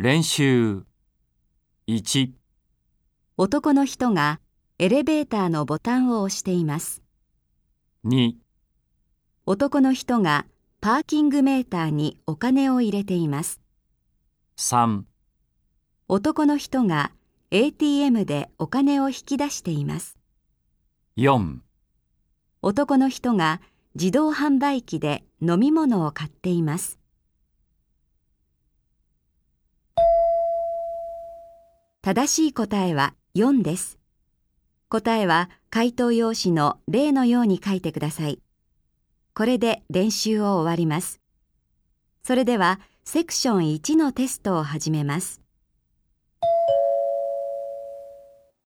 練習1、男の人がエレベーターのボタンを押しています。2、男の人がパーキングメーターにお金を入れています。3、男の人が ATM でお金を引き出しています。4、男の人が自動販売機で飲み物を買っています。正しい答えは4です。答えは回答用紙の例のように書いてください。これで練習を終わります。それではセクション1のテストを始めます。